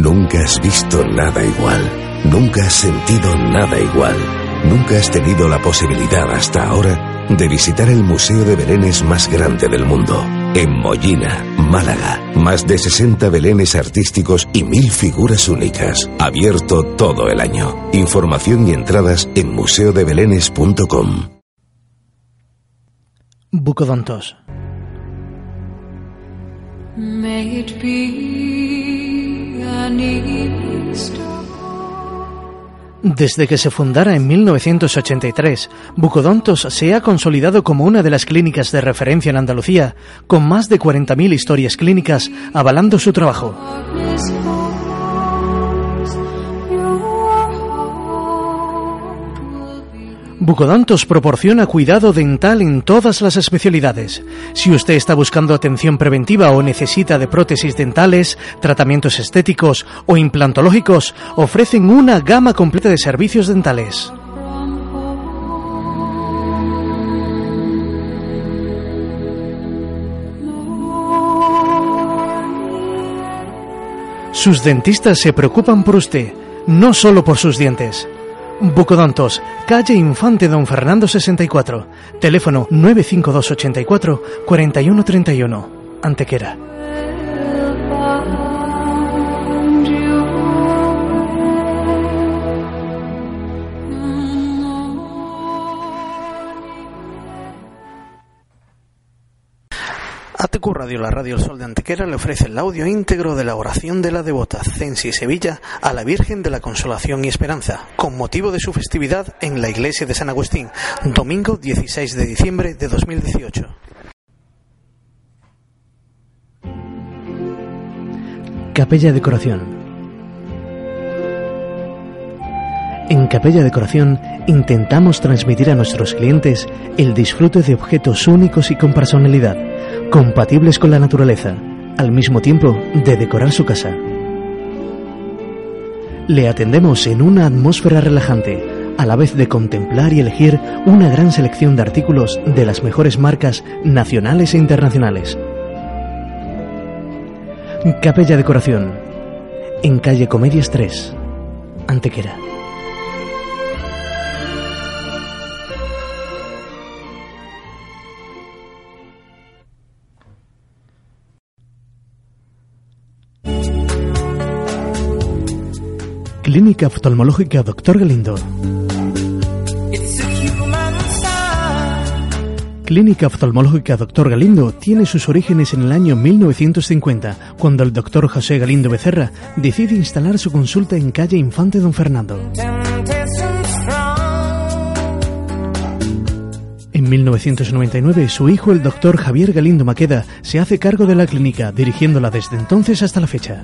Nunca has visto nada igual. Nunca has sentido nada igual. Nunca has tenido la posibilidad hasta ahora de visitar el Museo de Belenes más grande del mundo. En Mollina, Málaga. Más de 60 belenes artísticos y mil figuras únicas. Abierto todo el año. Información y entradas en museodebelenes.com. Bucodontos. May it be Desde que se fundara en 1983, Bucodontos se ha consolidado como una de las clínicas de referencia en Andalucía, con más de 40.000 historias clínicas avalando su trabajo. Bucodontos proporciona cuidado dental en todas las especialidades. Si usted está buscando atención preventiva o necesita de prótesis dentales, tratamientos estéticos o implantológicos, ofrecen una gama completa de servicios dentales. Sus dentistas se preocupan por usted, no solo por sus dientes. Bucodontos, calle Infante Don Fernando 64, teléfono 95284 4131, Antequera. Radio, la radio El Sol de Antequera, le ofrece el audio íntegro de la oración de la devota Censi Sevilla a la Virgen de la Consolación y Esperanza, con motivo de su festividad en la iglesia de San Agustín, domingo 16 de diciembre de 2018. Capella Decoración. En Capella Decoración intentamos transmitir a nuestros clientes el disfrute de objetos únicos y con personalidad, compatibles con la naturaleza, al mismo tiempo de decorar su casa. Le atendemos en una atmósfera relajante, a la vez de contemplar y elegir una gran selección de artículos de las mejores marcas nacionales e internacionales. Capella Decoración, en calle Comedias 3, Antequera. Clínica Oftalmológica Dr. Galindo. Clínica Oftalmológica Dr. Galindo tiene sus orígenes en el año 1950, cuando el Dr. José Galindo Becerra decide instalar su consulta en calle Infante Don Fernando. En 1999, su hijo, el Dr. Javier Galindo Maqueda, se hace cargo de la clínica, dirigiéndola desde entonces hasta la fecha.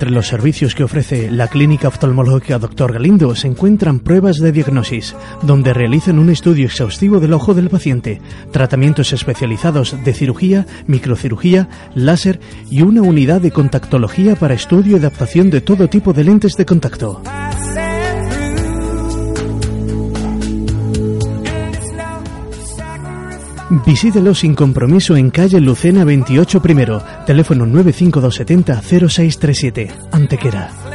Entre los servicios que ofrece la clínica oftalmológica Dr. Galindo se encuentran pruebas de diagnosis, donde realizan un estudio exhaustivo del ojo del paciente, tratamientos especializados de cirugía, microcirugía, láser y una unidad de contactología para estudio y adaptación de todo tipo de lentes de contacto. Visítelo sin compromiso en calle Lucena 28 primero, teléfono 95270 0637, Antequera.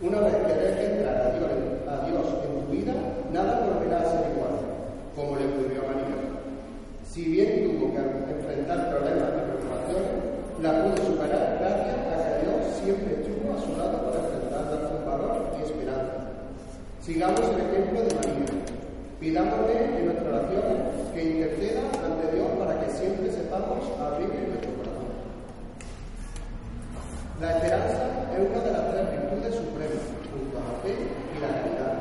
Una vez que dejes entrar a Dios, en tu vida, nada volverá a ser igual, como le ocurrió a María. Si bien tuvo que enfrentar problemas y preocupaciones, la pudo superar gracias a que Dios siempre estuvo a su lado para enfrentarla con valor y esperanza. Sigamos el ejemplo de María. Pidámosle en nuestra oración que interceda ante Dios para que siempre sepamos abrir nuestro corazón. La esperanza virtudes supremas, junto a la fe y la caridad,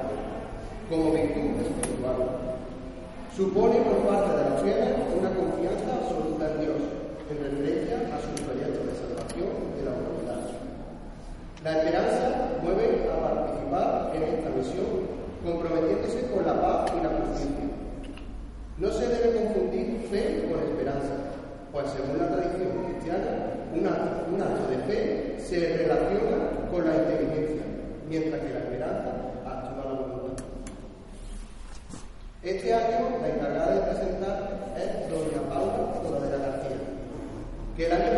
como virtud espiritual. Supone por parte de los fieles una confianza absoluta en Dios, en referencia a sus proyectos de salvación de la humanidad. La esperanza mueve a participar en esta misión, comprometiéndose con la paz y la justicia. No se debe confundir fe con esperanza, pues según la tradición cristiana, un acto, un acto de fe se relaciona con la inteligencia, mientras que la esperanza actúa la voluntad. Este año la encargada de presentar es doña Paula de la García, que el año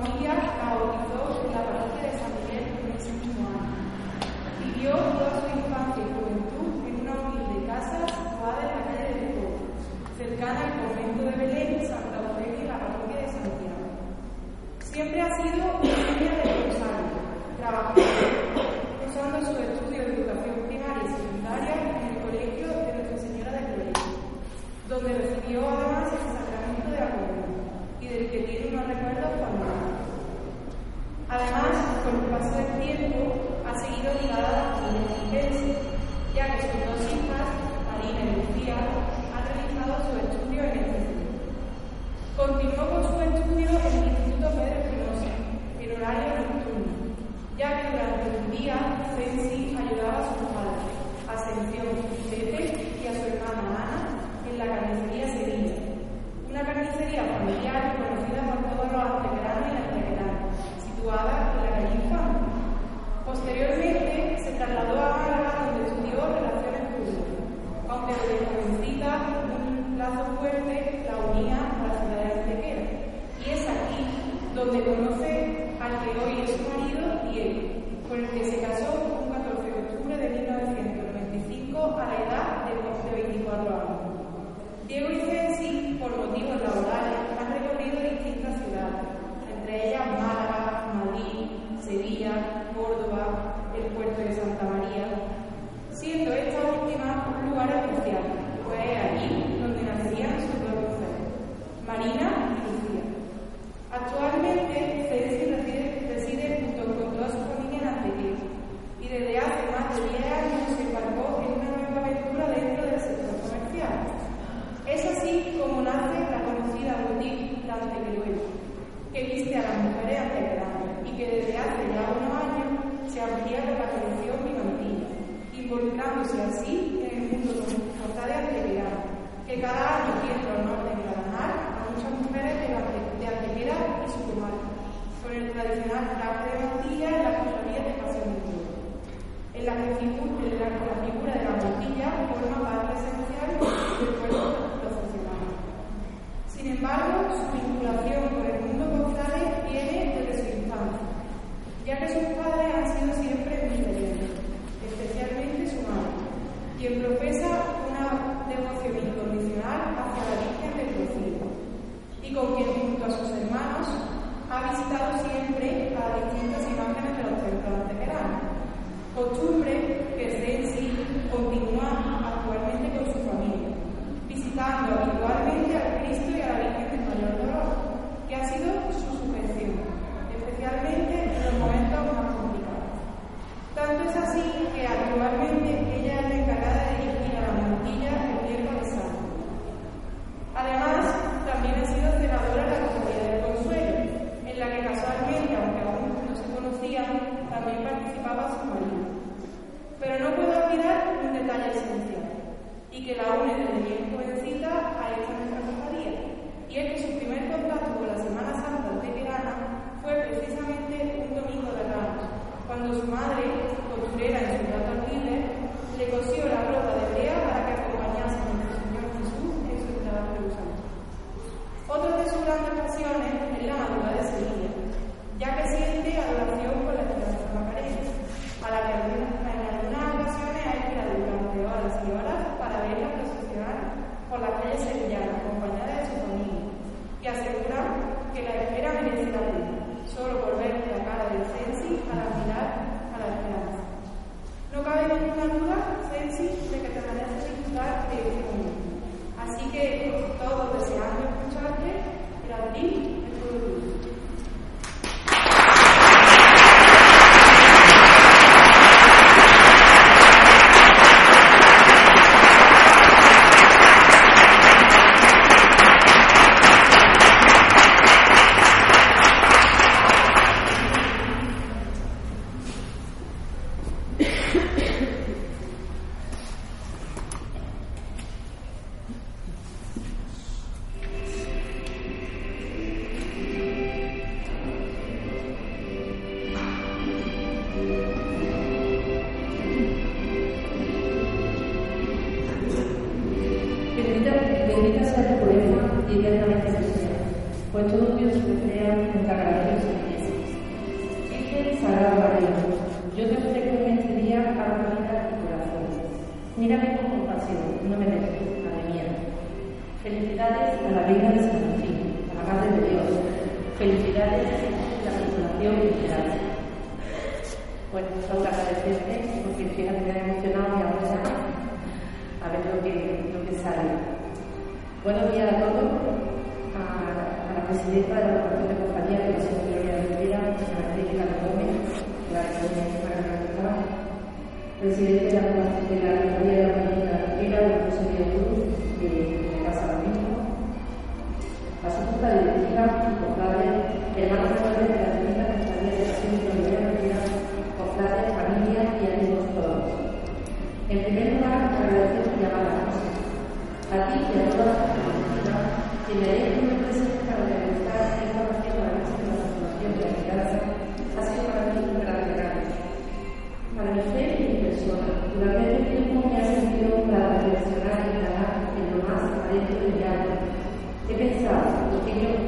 familia involucrándose así en el mundo de actividad, que cada año quiere honor de enganar a muchas mujeres de, la, de actividad y su comarca, con el tradicional traje de mantilla en las cofradías de Paseo en la que, en la, la figura de la mantilla forma parte Felicidades a la consolación y esperanza. Bueno, solo agradecerte porque fíjate me ha emocionado y ahora a ver lo que, lo que sale. Buenos días a todos, a, la presidenta de la Corporación de Compañía, que es la señora Gloria Rivera, la señora Angélica Gómez, la presidente de la Corporación de la Compañía de la Comunidad Rivera, de de Cruz, de, de Casa Domingo, la segunda directiva, hermanos mayores de la Divina Compañía de familias y amigos todos. Primer lugar, agradecer. A ti y a todas las personas que me presente para realizar esta la transformación de la sido para mí un gran. Para mi fe y mi persona, durante este tiempo me ha servido para reflexionar y indagar en lo más adentro de mi yo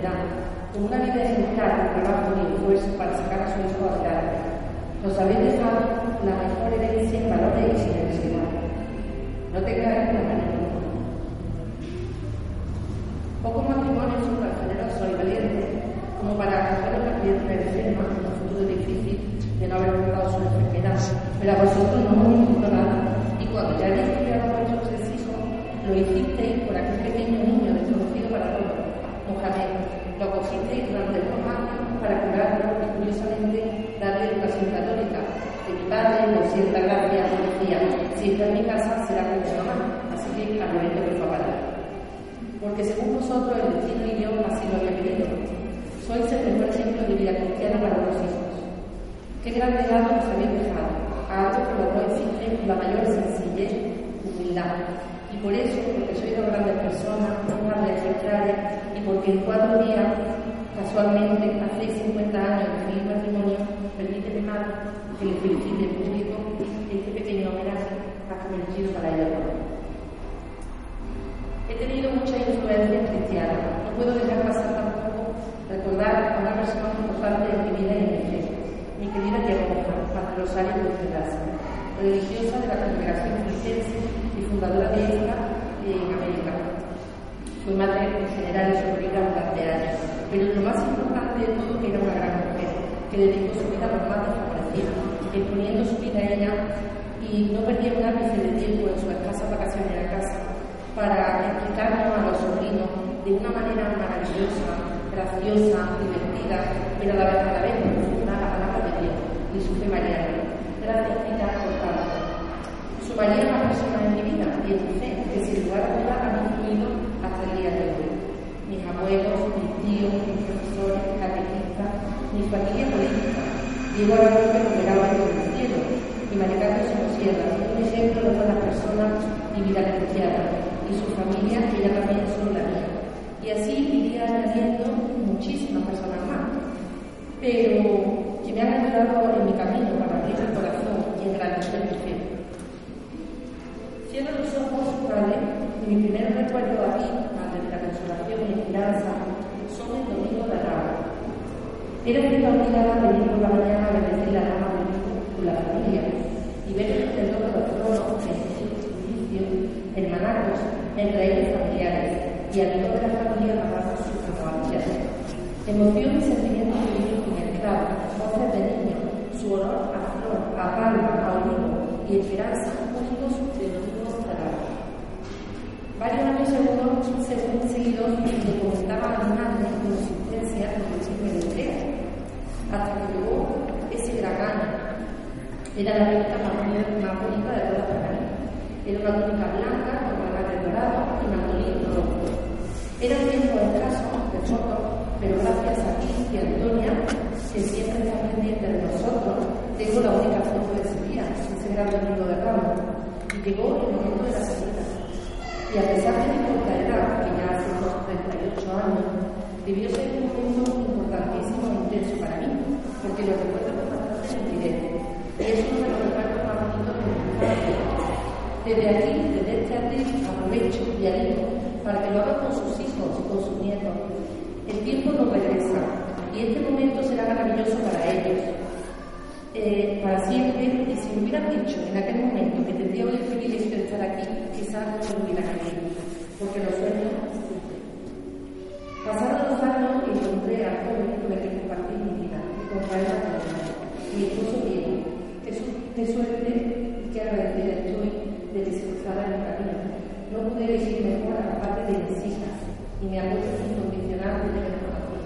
Trinidad, con una vida ejemplar de trabajo y esfuerzo para sacar a su hijo adelante. Nos habéis dejado la mejor herencia en valores generosidad. No tengáis la manera Pocos matrimonios son tan generosos y valientes como para acoger a una criatura enferma en un futuro difícil de no haber tratado su enfermedad. Pero a vosotros no os nada. Y cuando ya habéis criado a vuestros hijos, lo hicisteis por aquel pequeño niño desconocido para todos, Mohamed. Lo cogisteis durante dos años para curarlo y curiosamente darle educación católica. Que mi padre, por cierta gracia, decía, si está en mi casa será con mi mamá, así que al momento que fue a parar porque según vosotros el destino y yo así lo había querido. Sois el mejor ejemplo de vida cristiana para los hijos. Qué gran legado nos habéis dejado, a algo que los dos exigen la mayor sencillez, humildad. Y por eso, porque sois dos grandes personas, y porque en cuatro días Actualmente, hace 50 años de feliz matrimonio, permíteme más que le felicite en público este pequeño homenaje ha convertido para ella. He tenido mucha influencia cristiana. No puedo dejar pasar tampoco recordar a una persona importante en mi vida en mi fe, mi querida tía Padre Rosario de religiosa de la congregación cristense y fundadora de esta en América. Fue madre general y superiora durante años, pero lo más importante de todo era una gran mujer que dedicó su vida a los más desfavorecidos, exponiendo su vida a ella y no perdía un ápice de tiempo en sus escasas vacaciones a casa para explicarnos a los sobrinos de una manera maravillosa, graciosa, divertida, pero a la vez, a la vez profunda la palabra de Dios y su fe mariana. Gracias, Pilar. Su María es una persona en mi vida y en mi fe que sin lugar a dudas han influido hasta el día de hoy. Mis abuelos, mis tíos, mis profesores, catequistas, mi familia política. Diego Araújo que operaba en el cielo y Maricarmen Somosierra, un ejemplo de buenas personas y vida cristiana, y su familia, que ya también son la mía. Y así iría añadiendo muchísimas personas más, pero que me han ayudado en mi camino para abrir el corazón y engrandecer mi fe. Cierro los ojos, Padre, mi primer recuerdo aquí, Madre Consolación y Esperanza, son el domingo de la Era cierta obligada a venir por la mañana a bendecir la rama de con la familia y ver el centro de los tronos, edificios, hermanacos, entre ellos familiares, y a toda la familia para sus fotografías. Emoción y sentimiento de niños mezclados, voces de niños, su olor a flor, a palma, a olivo y esperanza únicos de los nuevos talados. Varios años según comentaba a mi madre con el chisme de Andrea, hasta que llegó ese año. Era la venta más, bonita de toda la vida. Era una túnica blanca con colgate dorado y mandolín rojo. Era un tiempo escaso de fotos, pero gracias a ti y a Antonia, que siempre está pendiente de nosotros, tengo la única foto de ese día, ese gran domingo de Ramos. Y llegó el momento de la salida. Y a pesar de mi corta edad, que ya hace unos 38 años, debió ser un momento importantísimo e intenso para mí, porque lo recuerdo con bastante nitidez. Y es uno de los recuerdos más bonitos mi infancia. Desde aquí, desde este atril, aprovecho y animo para que lo haga con sus hijos con sus nietos. El tiempo no regresa y este momento será maravilloso para ellos. Eh, para siempre, y si me hubieran dicho en aquel momento que tendría hoy el privilegio de estar aquí, quizás no lo hubiera creído, porque los sueños y encontré al joven con el que compartí mi vida, también, mi esposo Diego. Qué, su qué suerte y qué agradecida estoy de que se cruzara mi camino. No pude elegir mejor a la parte de mis hijas y mi apoyo incondicional de mi corazón.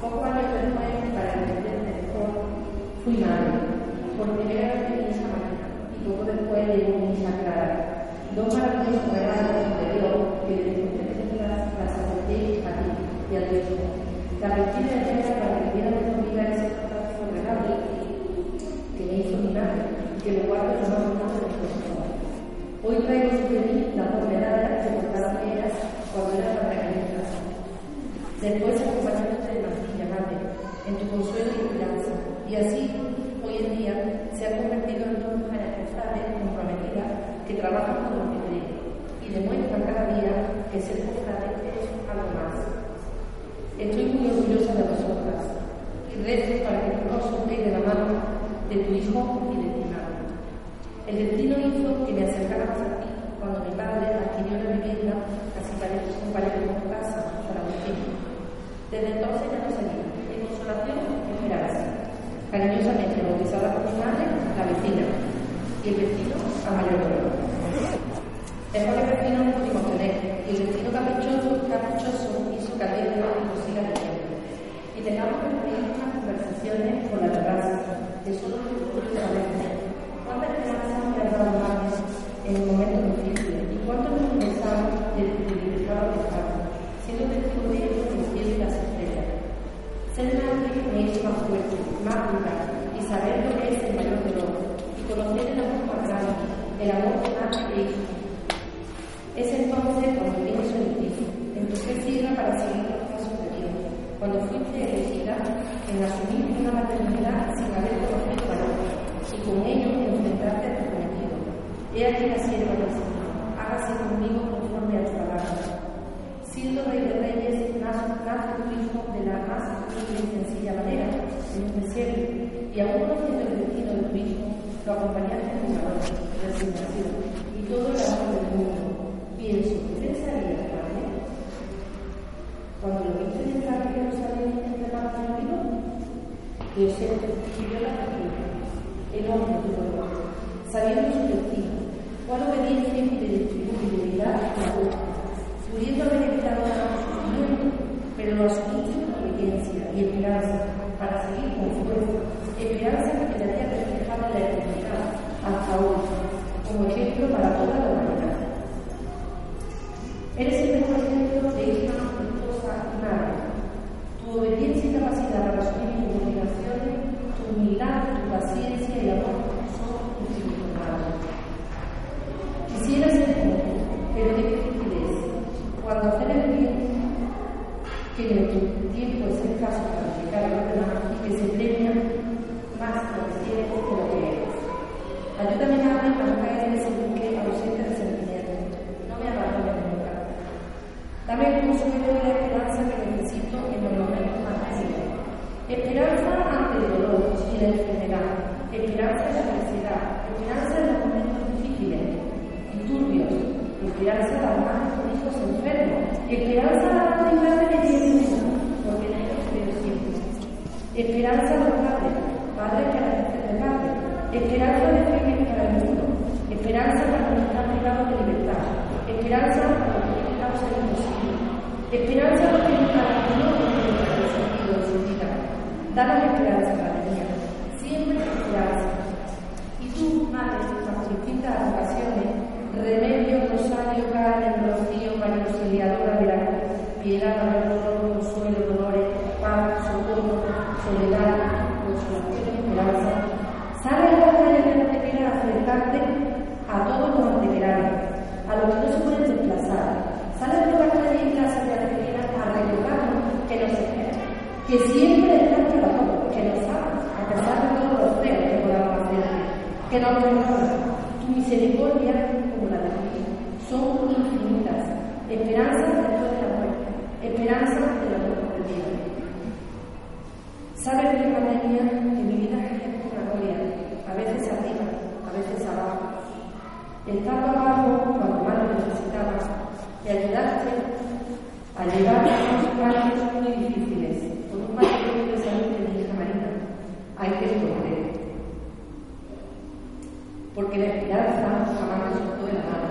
Pocos años después, para entenderme mejor, fui madre. Por primera vez mi hija y poco después llegó mi hija Clara. Dos maravillosos regalos de Dios que desde las acepté a ti y a Dios. La mentira de ella para que viera de tu vida ese fantástico regalo que me hizo mi madre que lo guardo en lo más de mi corazón. Hoy traigo sobre mí las medallas que portaron ellas cuando eran pequeñitas. Después acompañándote de Martilla, madre, en tu consuelo y esperanza. Y así, hoy en día, se ha convertido en dos mujeres cofrades comprometidas que trabajan con lo que y demuestran cada día que ser cofrade es algo más. Estoy muy orgullosa de vosotras y rezo para que todos os de la mano de y de. El destino hizo que me acercáramos a ti cuando mi padre adquirió la vivienda casi un parecido con casa para mi. Desde entonces ya no salí. En consolación, esperanza. Cariñosamente bautizada por mi madre, la vecina. Y el vecino, a mayor dolor. Es por el vecino no pudimos tener. Y el vecino caprichoso, caprichoso hizo que aquello no nos siga viviendo. Y tengamos que tener unas conversaciones por la terraza, de solo nosotros sabemos. ¿Cuántas esperanzas me han dado madres en el momento difícil? ¿Y cuánto hemos pensado de libertad de pecado? Siendo testigo de ello en el cielo y las estrellas. Ser madre me hizo más fuerte, más dura, y saber lo que es el mayor dolor, y conocer el amor más grande, el amor de madre e hijo. Es entonces cuando pienso en ti, en tu fe ciega para seguir los pasos de Dios, cuando fuiste elegida en asumir una maternidad sin haber conocido valor y con ello enfrentarte a tu cometido. He aquí la sierva del Señor, hágase conmigo conforme a tu palabra. Siendo rey de reyes, nace, nace tu hijo de la más humilde y sencilla manera, en un desierto, y aún conociendo el destino de tu hijo, lo acompañaste con valor, resignación y todo el amor del mundo. Pienso, ¿pensarías, Padre? Cuando lo viste entrar en Jerusalén entre manos de amigo, José escribió la escritura, el hombre de tu dolor, sabiendo su destino, cuál obediencia y fidelidad la tuya, pudiendo haber evitado la sufrimiento, pero lo asumiste con obediencia y esperanza para seguir con fuerza, esperanza que quedaría reflejada en la eternidad hasta hoy, como ejemplo para toda la humanidad. Eres el mejor ejemplo de hija esposa y madre. Tu obediencia y capacidad para asumir tus obligaciones, tu humildad, tu paciencia y amor son infinitonables. Quisiera ser como tú, pero qué difícil es. Que en tu tiempo es escaso para aplicar a los y que se premia más lo que tienes que lo que eres. Ayúdame a a no caer en ese buque ausente de sentimientos. No me abandones nunca. Dame el consuelo y la esperanza que necesito en los momentos más difíciles. Esperanza ante el dolor y la enfermedad. Esperanza en la adversidad. Esperanza en los momentos difíciles y turbios. Esperanza a las enfermos. Esperanza a las madres que tienen porque en ellos creo siempre. Esperanza los padres, padres necesitan de padres. Esperanza de fe para el mundo. Esperanza para los que están privados de libertad. Esperanza para los que tienen causa imposible. Esperanza a los que para que no tienen el sentido de su vida. Danos esperanza, Padre mía. Siempre esperanza. Y tú, Madre, bajo distintas ocasiones, remedio, rosario, carmen, rocío, María Auxiliadora de la cruz, piedad, dolor, consuelo, dolores, paz, socorro, soledad, consolación y esperanza. Sale a la calle de donde quieras acercarte a todos los antequeranos, a los que no se pueden desplazar. Sale por la calle y clase de antequeras a recordarnos que nos esperan, que siempre están todos, que nos aman, a pesar de todos los feos que podamos hacer, que nos recuerdan tu misericordia como la de son infinitas, esperanzas después de la muerte, esperanzas de la muerte. Sabes, mi madre mía, que mi vida es una gloria, a veces arriba, a veces abajo. Estando abajo cuando más lo necesitabas, te ayudaste a llevar unos años muy difíciles, con un matrimonio de salud de mi hija Marina. Hay que esconder. Porque la esperanza jamás nos soltó de la mano.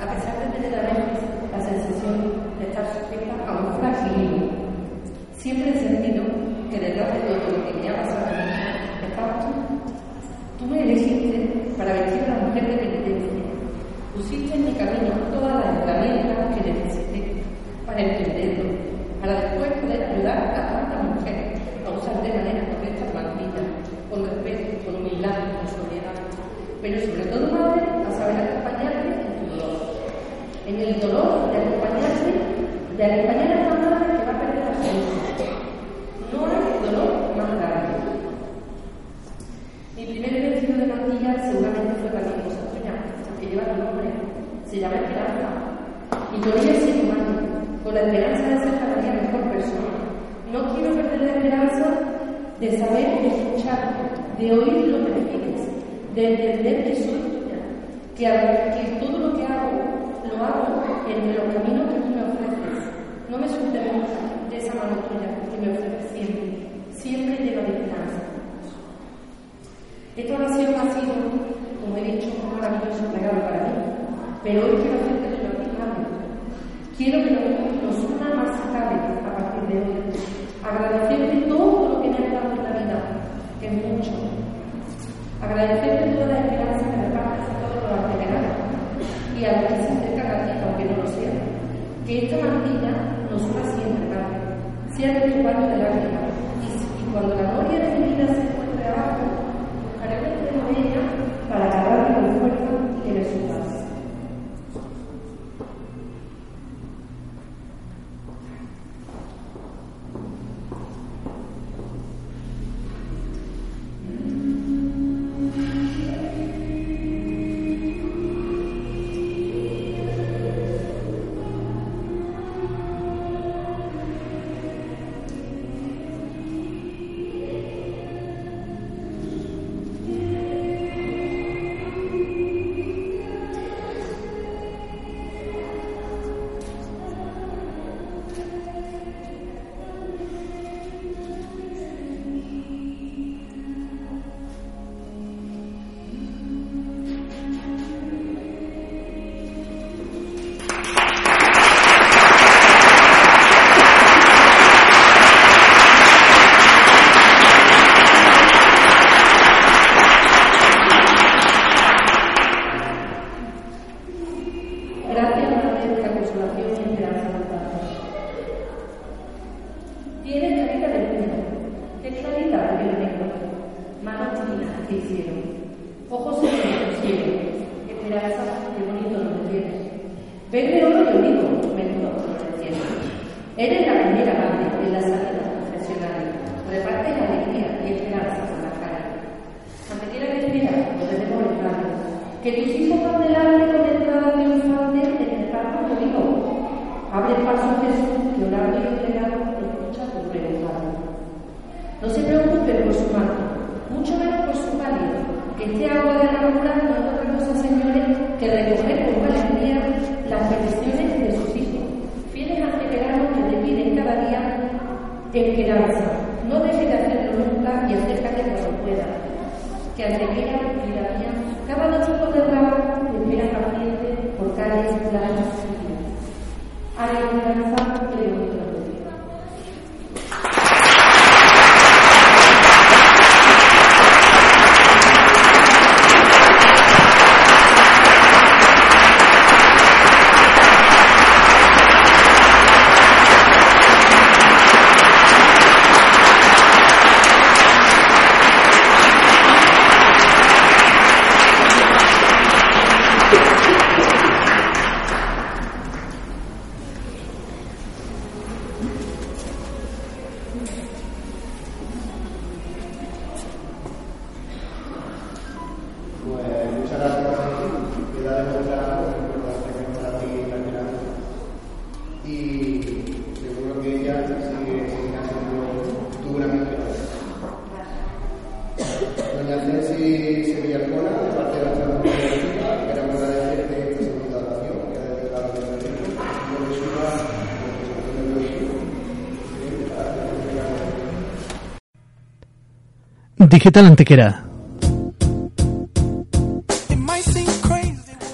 A pesar de tener a veces la sensación de estar sujeta a un frágil siempre he sentido que detrás de todo lo que me ha pasado a mí estabas tú. Tú me elegiste para vestir a la mujer de penitencia. Pusiste en mi camino todas las herramientas que necesité para entenderlo, para después poder ayudar a tantas mujeres a usar de manera correcta la mantilla, con respeto, con humildad, con sobriedad. Pero sobre todo, madre, a saber acompañarte en tu dolor. En el dolor de acompañarte, de acompañar a una madre que va a perder la salud. No hay dolor más grande. Mi primer vestido de mantilla seguramente fue también cosa tuya, que lleva tu nombre. Se llama Esperanza. Y con ella he sido humano, con la esperanza de ser cada día mejor persona. No quiero perder la esperanza de saber escuchar, de oír lo que me pides, de entender que soy tuya, que, que todo lo que hago lo hago entre los caminos que tú me ofreces. No me nunca de esa mano tuya que me ofreces siempre, siempre llena de esperanza. Esta oración ha sido, como he dicho, un maravilloso regalo para mí, pero hoy quiero hacerte ti, Madre. Quiero que nos, nos una más si cabe a partir de hoy. Agradecerte todo lo que me has dado en la vida, que es mucho. Agradecerte toda la esperanza que me repartes a todos los antequeranos y a los que se a ti, aunque no lo sean. que esta mantilla nos una siempre, Padre. Cierra tu cuarto de esperanza, qué bonito lo que tienes. Oro y olivo, menudo floreciente. Eres la primera madre en la salida profesional, reparte alegría y esperanza a la cara. Aunque tiene que esperar, podremos rezar. Que tus hijos van delante con entrada triunfante en el campo conmigo. Abre paso Jesús, que orando y entregado escucha tu preguntado. No se preocupe por su manto, mucho menos por su pálido, que este agua de la locura no es otra cosa, señores, que recoger con valentía las peticiones de sus hijos, fieles angelanos que te piden cada día esperanza. No deje de hacerlo nunca y acércate cuando pueda. Que ante ella, vida mía, cada noche por el trabajo te espera paciente por calles, plazas y vías. Hay esperanza, pero no te lo digo. Pues muchas gracias y daremos la tenemos para ti la esperanza. Y seguro que ella sigue, seguirá siendo tu gran esperanza. Doña Ceci Sevilla Arcona, de parte de la Asociación queremos agradecerte esta segunda oración que ha dedicado a nuestro hijo, por su paz, por su de hijo. Digital Antequera.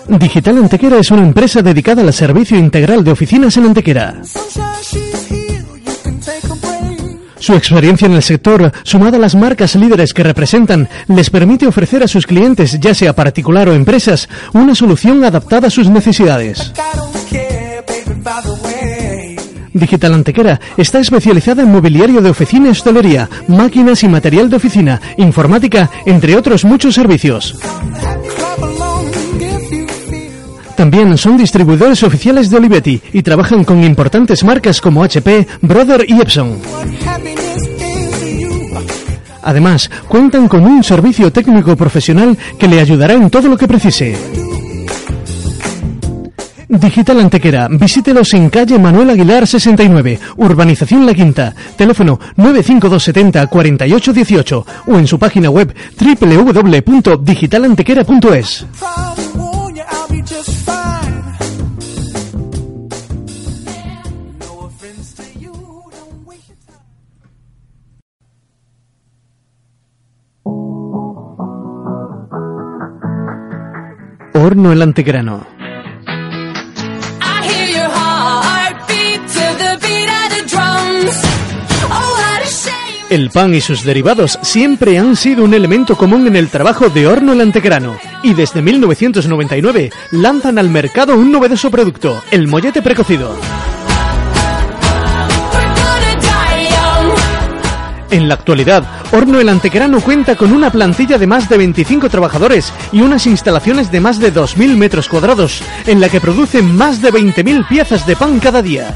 Digital Antequera es una empresa dedicada al servicio integral de oficinas en Antequera. Su experiencia en el sector, sumada a las marcas líderes que representan, les permite ofrecer a sus clientes, ya sea particular o empresas, una solución adaptada a sus necesidades. Digital Antequera está especializada en mobiliario de oficina y hostelería, máquinas y material de oficina, informática, entre otros muchos servicios. También son distribuidores oficiales de Olivetti y trabajan con importantes marcas como HP, Brother y Epson. Además, cuentan con un servicio técnico profesional que le ayudará en todo lo que precise. Digital Antequera, visítelos en calle Manuel Aguilar 69, Urbanización La Quinta, teléfono 95270 4818 o en su página web www.digitalantequera.es. Horno el Antegrano. El pan y sus derivados siempre han sido un elemento común en el trabajo de Horno El Antequerano y desde 1999 lanzan al mercado un novedoso producto, el mollete precocido. En la actualidad, Horno El Antequerano cuenta con una plantilla de más de 25 trabajadores y unas instalaciones de más de 2.000 metros cuadrados, en la que producen más de 20.000 piezas de pan cada día.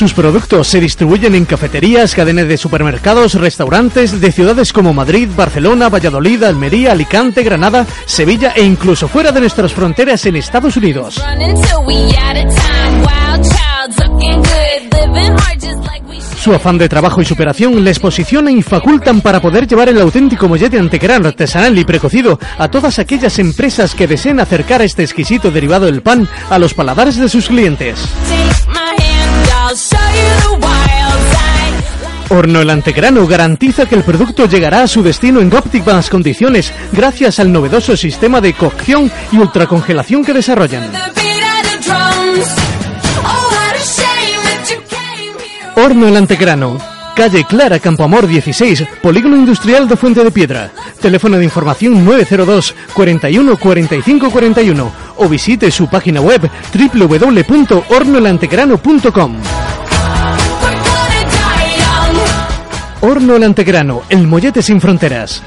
Sus productos se distribuyen en cafeterías, cadenas de supermercados, restaurantes de ciudades como Madrid, Barcelona, Valladolid, Almería, Alicante, Granada, Sevilla e incluso fuera de nuestras fronteras en Estados Unidos. Su afán de trabajo y superación les posicionan y facultan para poder llevar el auténtico mollete antequerano artesanal y precocido a todas aquellas empresas que deseen acercar este exquisito derivado del pan a los paladares de sus clientes. Side. Horno el Antegrano garantiza que el producto llegará a su destino en óptimas condiciones gracias al novedoso sistema de cocción y ultracongelación que desarrollan. Horno el Antegrano. Calle Clara Campoamor 16, Polígono Industrial de Fuente de Piedra. Teléfono de información 902 41 45 41 o visite su página web www.hornoelantegrano.com. Horno el Antegrano, el mollete sin fronteras.